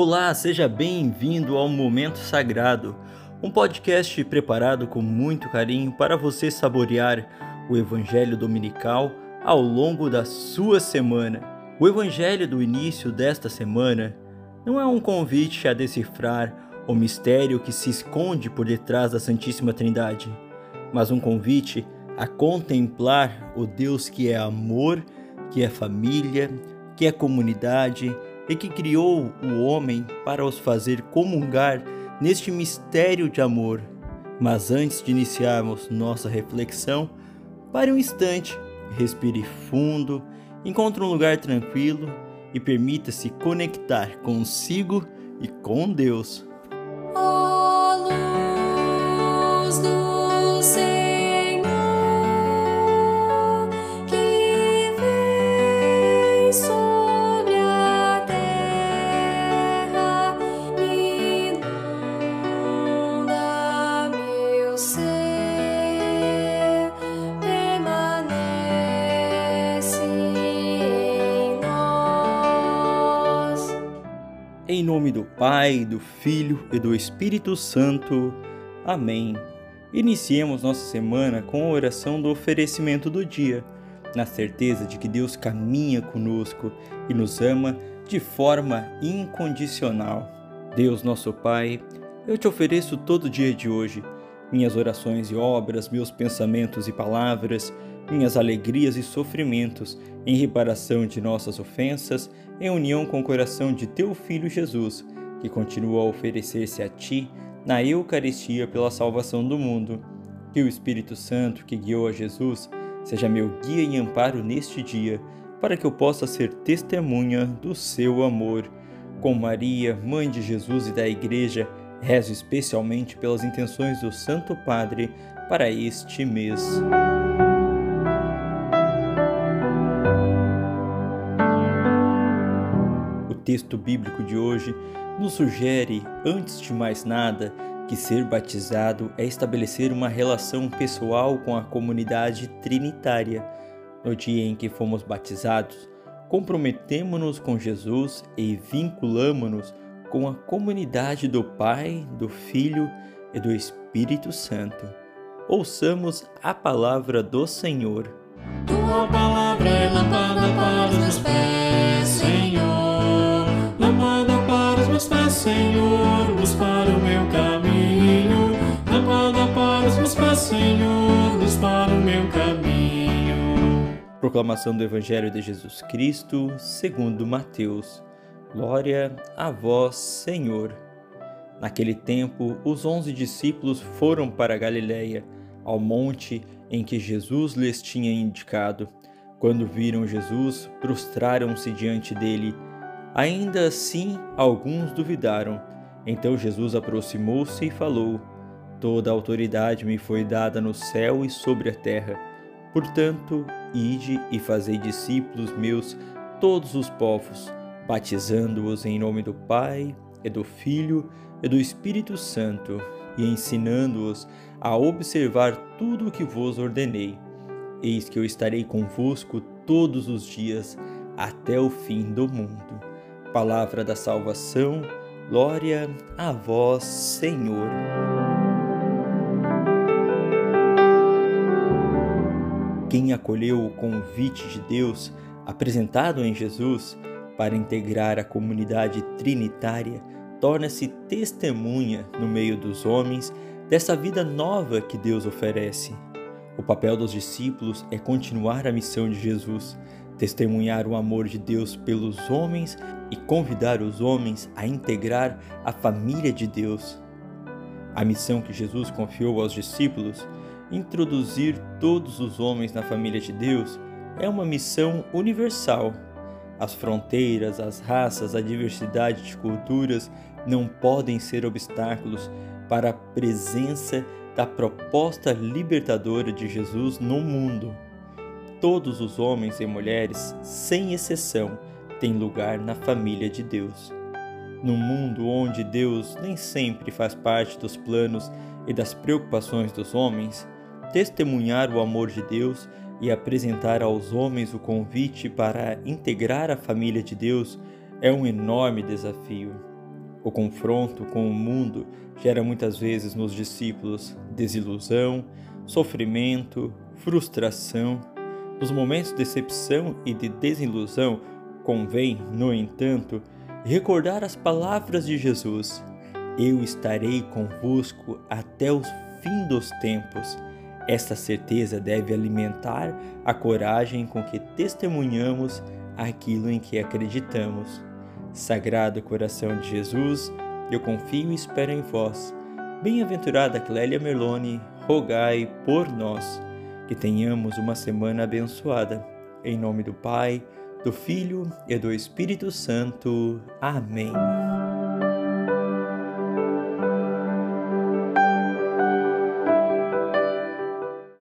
Olá, seja bem-vindo ao Momento Sagrado, um podcast preparado com muito carinho para você saborear o Evangelho Dominical ao longo da sua semana. O Evangelho do início desta semana não é um convite a decifrar o mistério que se esconde por detrás da Santíssima Trindade, mas um convite a contemplar o Deus que é amor, que é família, que é comunidade e que criou o homem para os fazer comungar neste mistério de amor. Mas antes de iniciarmos nossa reflexão, pare um instante, respire fundo, encontre um lugar tranquilo e permita-se conectar consigo e com Deus. Em nome do Pai, do Filho e do Espírito Santo. Amém. Iniciemos nossa semana com a oração do oferecimento do dia, na certeza de que Deus caminha conosco e nos ama de forma incondicional. Deus, nosso Pai, eu te ofereço todo o dia de hoje minhas orações e obras, meus pensamentos e palavras, minhas alegrias e sofrimentos, em reparação de nossas ofensas, em união com o coração de teu Filho Jesus, que continua a oferecer-se a ti na Eucaristia pela salvação do mundo. Que o Espírito Santo que guiou a Jesus seja meu guia e amparo neste dia, para que eu possa ser testemunha do seu amor. Com Maria, Mãe de Jesus e da Igreja, rezo especialmente pelas intenções do Santo Padre para este mês. Texto bíblico de hoje nos sugere, antes de mais nada, que ser batizado é estabelecer uma relação pessoal com a comunidade trinitária. No dia em que fomos batizados, comprometemo-nos com Jesus e vinculamo-nos com a comunidade do Pai, do Filho e do Espírito Santo. Ouçamos a palavra do Senhor. Tua palavra é para os meus pés, Senhor, luz para o meu caminho. Lâmpada para os meus pés, Senhor, luz para o meu caminho. Proclamação do Evangelho de Jesus Cristo, segundo Mateus. Glória a vós, Senhor. Naquele tempo, os onze discípulos foram para Galiléia, ao monte em que Jesus lhes tinha indicado. Quando viram Jesus, prostraram-se diante dele Ainda assim, alguns duvidaram. Então Jesus aproximou-se e falou: Toda a autoridade me foi dada no céu e sobre a terra. Portanto, ide e fazei discípulos meus todos os povos, batizando-os em nome do Pai, e do Filho e do Espírito Santo, e ensinando-os a observar tudo o que vos ordenei. Eis que eu estarei convosco todos os dias, até o fim do mundo. Palavra da salvação, glória a vós, Senhor. Quem acolheu o convite de Deus apresentado em Jesus para integrar a comunidade trinitária torna-se testemunha no meio dos homens dessa vida nova que Deus oferece. O papel dos discípulos é continuar a missão de Jesus, testemunhar o amor de Deus pelos homens e convidar os homens a integrar a família de Deus. A missão que Jesus confiou aos discípulos, introduzir todos os homens na família de Deus, é uma missão universal. As fronteiras, as raças, a diversidade de culturas não podem ser obstáculos para a presença da proposta libertadora de Jesus no mundo. Todos os homens e mulheres, sem exceção, têm lugar na família de Deus. Num mundo onde Deus nem sempre faz parte dos planos e das preocupações dos homens, testemunhar o amor de Deus e apresentar aos homens o convite para integrar a família de Deus é um enorme desafio. O confronto com o mundo gera muitas vezes nos discípulos desilusão, sofrimento, frustração. Nos momentos de decepção e de desilusão, convém, no entanto, recordar as palavras de Jesus: Eu estarei convosco até o fim dos tempos. Esta certeza deve alimentar a coragem com que testemunhamos aquilo em que acreditamos. Sagrado coração de Jesus, eu confio e espero em vós. Bem-aventurada Clélia Merlone, rogai por nós. Que tenhamos uma semana abençoada. Em nome do Pai, do Filho e do Espírito Santo. Amém.